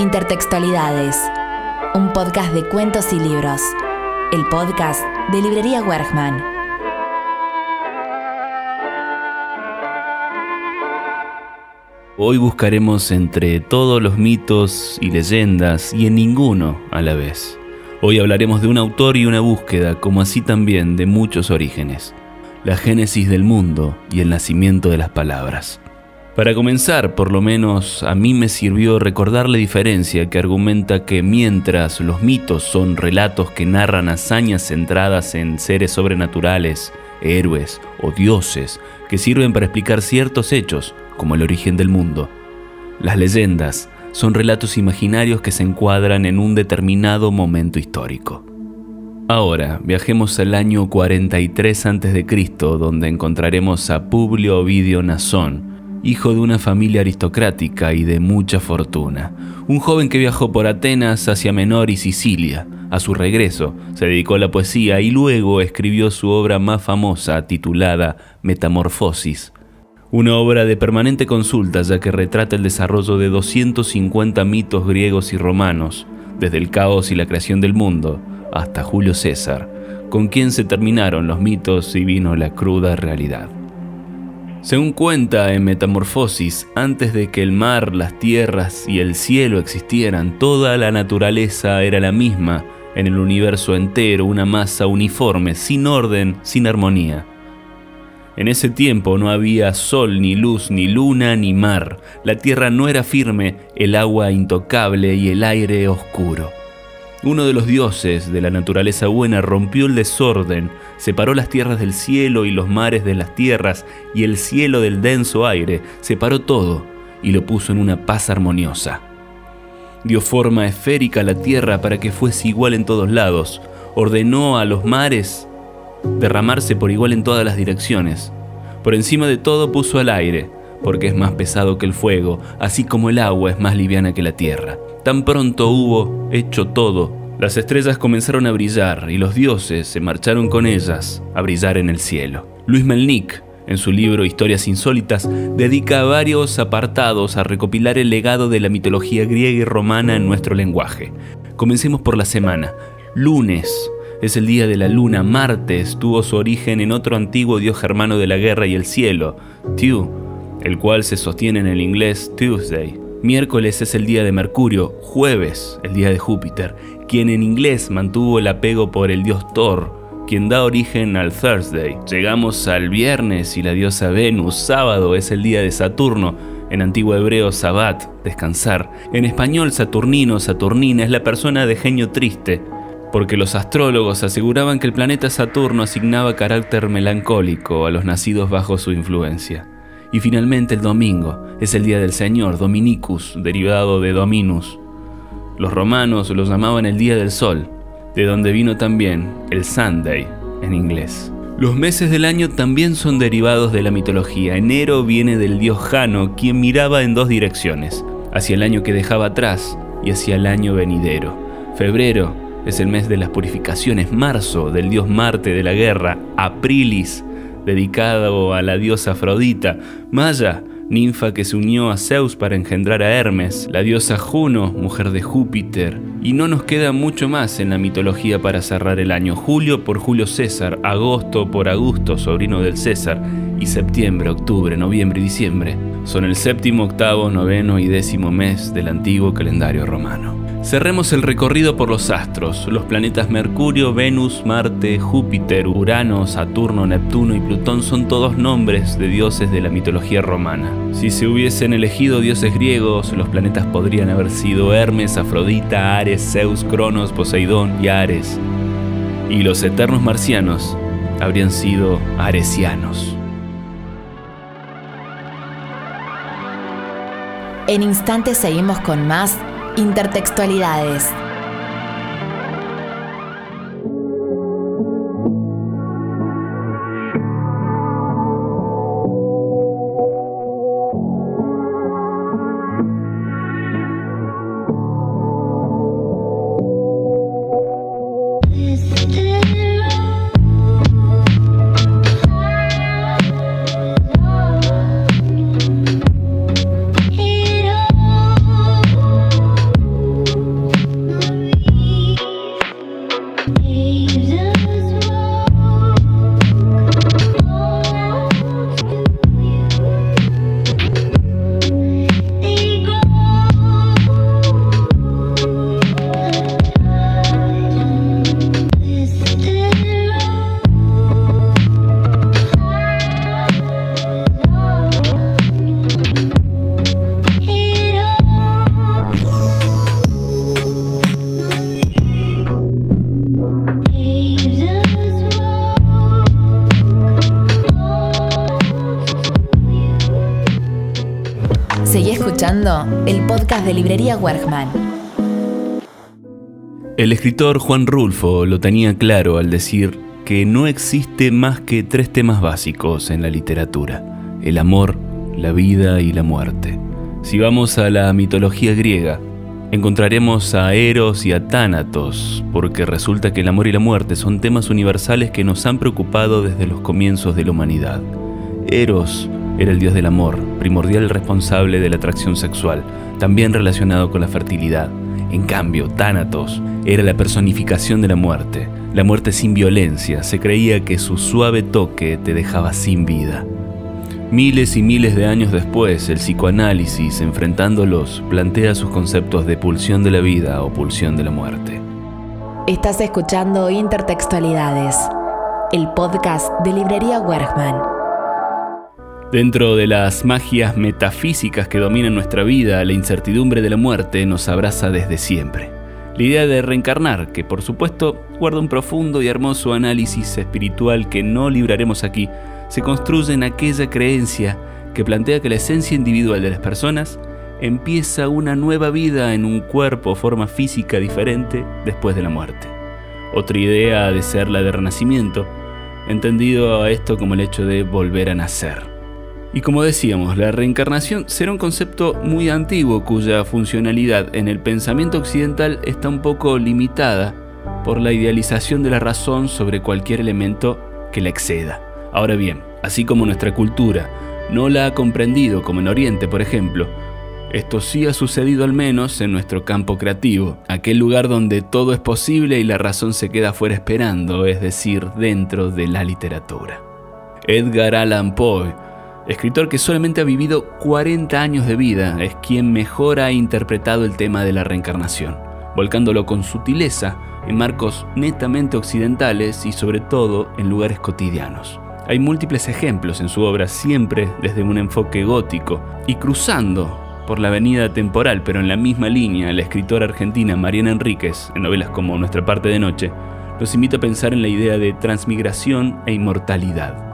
Intertextualidades, un podcast de cuentos y libros. El podcast de Librería Wergman. Hoy buscaremos entre todos los mitos y leyendas y en ninguno a la vez. Hoy hablaremos de un autor y una búsqueda, como así también de muchos orígenes. La génesis del mundo y el nacimiento de las palabras. Para comenzar, por lo menos a mí me sirvió recordar la diferencia que argumenta que mientras los mitos son relatos que narran hazañas centradas en seres sobrenaturales, héroes o dioses que sirven para explicar ciertos hechos, como el origen del mundo, las leyendas son relatos imaginarios que se encuadran en un determinado momento histórico. Ahora, viajemos al año 43 a.C., donde encontraremos a Publio Ovidio Nasón, hijo de una familia aristocrática y de mucha fortuna. Un joven que viajó por Atenas hacia Menor y Sicilia. A su regreso, se dedicó a la poesía y luego escribió su obra más famosa titulada Metamorfosis. Una obra de permanente consulta ya que retrata el desarrollo de 250 mitos griegos y romanos, desde el caos y la creación del mundo hasta Julio César, con quien se terminaron los mitos y vino la cruda realidad. Según cuenta en Metamorfosis, antes de que el mar, las tierras y el cielo existieran, toda la naturaleza era la misma en el universo entero, una masa uniforme, sin orden, sin armonía. En ese tiempo no había sol, ni luz, ni luna, ni mar. La tierra no era firme, el agua intocable y el aire oscuro. Uno de los dioses de la naturaleza buena rompió el desorden, separó las tierras del cielo y los mares de las tierras y el cielo del denso aire, separó todo y lo puso en una paz armoniosa. Dio forma esférica a la tierra para que fuese igual en todos lados, ordenó a los mares derramarse por igual en todas las direcciones. Por encima de todo puso al aire, porque es más pesado que el fuego, así como el agua es más liviana que la tierra. Tan pronto hubo hecho todo, las estrellas comenzaron a brillar y los dioses se marcharon con ellas a brillar en el cielo. Luis Melnik, en su libro Historias Insólitas, dedica varios apartados a recopilar el legado de la mitología griega y romana en nuestro lenguaje. Comencemos por la semana. Lunes es el día de la luna. Martes tuvo su origen en otro antiguo dios germano de la guerra y el cielo, Tew, el cual se sostiene en el inglés Tuesday. Miércoles es el día de Mercurio, jueves el día de Júpiter, quien en inglés mantuvo el apego por el dios Thor, quien da origen al Thursday. Llegamos al viernes y la diosa Venus, sábado es el día de Saturno, en antiguo hebreo Sabbat, descansar. En español Saturnino, Saturnina es la persona de genio triste, porque los astrólogos aseguraban que el planeta Saturno asignaba carácter melancólico a los nacidos bajo su influencia. Y finalmente el domingo es el día del Señor, Dominicus, derivado de Dominus. Los romanos lo llamaban el día del sol, de donde vino también el Sunday en inglés. Los meses del año también son derivados de la mitología. Enero viene del dios Jano, quien miraba en dos direcciones, hacia el año que dejaba atrás y hacia el año venidero. Febrero es el mes de las purificaciones, marzo del dios Marte de la guerra, Aprilis dedicado a la diosa Afrodita, Maya, ninfa que se unió a Zeus para engendrar a Hermes, la diosa Juno, mujer de Júpiter, y no nos queda mucho más en la mitología para cerrar el año. Julio por Julio César, agosto por Augusto, sobrino del César, y septiembre, octubre, noviembre y diciembre son el séptimo, octavo, noveno y décimo mes del antiguo calendario romano. Cerremos el recorrido por los astros. Los planetas Mercurio, Venus, Marte, Júpiter, Urano, Saturno, Neptuno y Plutón son todos nombres de dioses de la mitología romana. Si se hubiesen elegido dioses griegos, los planetas podrían haber sido Hermes, Afrodita, Ares, Zeus, Cronos, Poseidón y Ares. Y los eternos marcianos habrían sido aresianos. En instantes seguimos con más Intertextualidades. El podcast de Librería Wergman. El escritor Juan Rulfo lo tenía claro al decir que no existe más que tres temas básicos en la literatura, el amor, la vida y la muerte. Si vamos a la mitología griega, encontraremos a Eros y a Tánatos, porque resulta que el amor y la muerte son temas universales que nos han preocupado desde los comienzos de la humanidad. Eros era el dios del amor, primordial responsable de la atracción sexual, también relacionado con la fertilidad. En cambio, Tánatos era la personificación de la muerte, la muerte sin violencia, se creía que su suave toque te dejaba sin vida. Miles y miles de años después, el psicoanálisis, enfrentándolos, plantea sus conceptos de pulsión de la vida o pulsión de la muerte. Estás escuchando Intertextualidades, el podcast de Librería Wergman. Dentro de las magias metafísicas que dominan nuestra vida, la incertidumbre de la muerte nos abraza desde siempre. La idea de reencarnar, que por supuesto guarda un profundo y hermoso análisis espiritual que no libraremos aquí, se construye en aquella creencia que plantea que la esencia individual de las personas empieza una nueva vida en un cuerpo o forma física diferente después de la muerte. Otra idea ha de ser la de renacimiento, entendido a esto como el hecho de volver a nacer. Y como decíamos, la reencarnación será un concepto muy antiguo cuya funcionalidad en el pensamiento occidental está un poco limitada por la idealización de la razón sobre cualquier elemento que la exceda. Ahora bien, así como nuestra cultura no la ha comprendido como en Oriente, por ejemplo, esto sí ha sucedido al menos en nuestro campo creativo, aquel lugar donde todo es posible y la razón se queda fuera esperando, es decir, dentro de la literatura. Edgar Allan Poe, escritor que solamente ha vivido 40 años de vida, es quien mejor ha interpretado el tema de la reencarnación, volcándolo con sutileza en marcos netamente occidentales y sobre todo en lugares cotidianos. Hay múltiples ejemplos en su obra, siempre desde un enfoque gótico y cruzando por la avenida temporal, pero en la misma línea, la escritora argentina Mariana Enríquez, en novelas como Nuestra parte de noche, nos invita a pensar en la idea de transmigración e inmortalidad.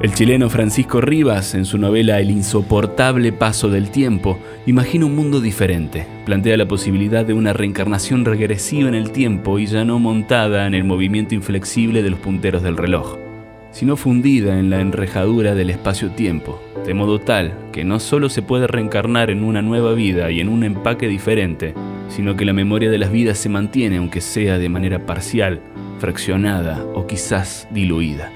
El chileno Francisco Rivas, en su novela El insoportable paso del tiempo, imagina un mundo diferente. Plantea la posibilidad de una reencarnación regresiva en el tiempo y ya no montada en el movimiento inflexible de los punteros del reloj sino fundida en la enrejadura del espacio-tiempo, de modo tal que no solo se puede reencarnar en una nueva vida y en un empaque diferente, sino que la memoria de las vidas se mantiene aunque sea de manera parcial, fraccionada o quizás diluida.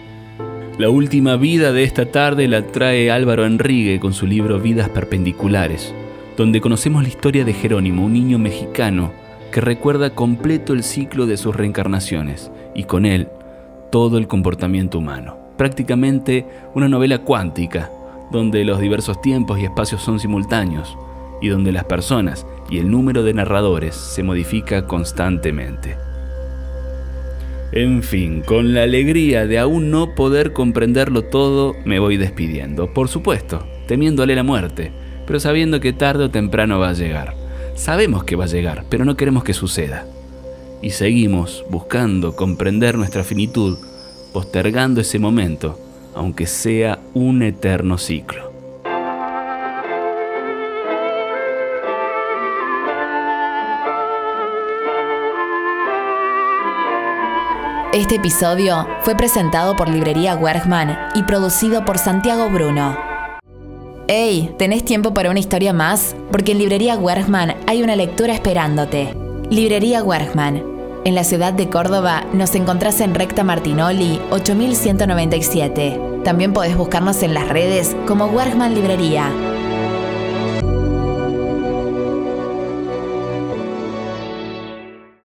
La última vida de esta tarde la trae Álvaro Enrique con su libro Vidas Perpendiculares, donde conocemos la historia de Jerónimo, un niño mexicano que recuerda completo el ciclo de sus reencarnaciones y con él todo el comportamiento humano. Prácticamente una novela cuántica, donde los diversos tiempos y espacios son simultáneos y donde las personas y el número de narradores se modifica constantemente. En fin, con la alegría de aún no poder comprenderlo todo, me voy despidiendo. Por supuesto, temiéndole la muerte, pero sabiendo que tarde o temprano va a llegar. Sabemos que va a llegar, pero no queremos que suceda y seguimos buscando comprender nuestra finitud, postergando ese momento, aunque sea un eterno ciclo. Este episodio fue presentado por Librería Wergman y producido por Santiago Bruno. Hey, ¿tenés tiempo para una historia más? Porque en Librería Wergman hay una lectura esperándote. Librería Wergman. En la ciudad de Córdoba nos encontrás en Recta Martinoli 8197. También podés buscarnos en las redes como Wergman Librería.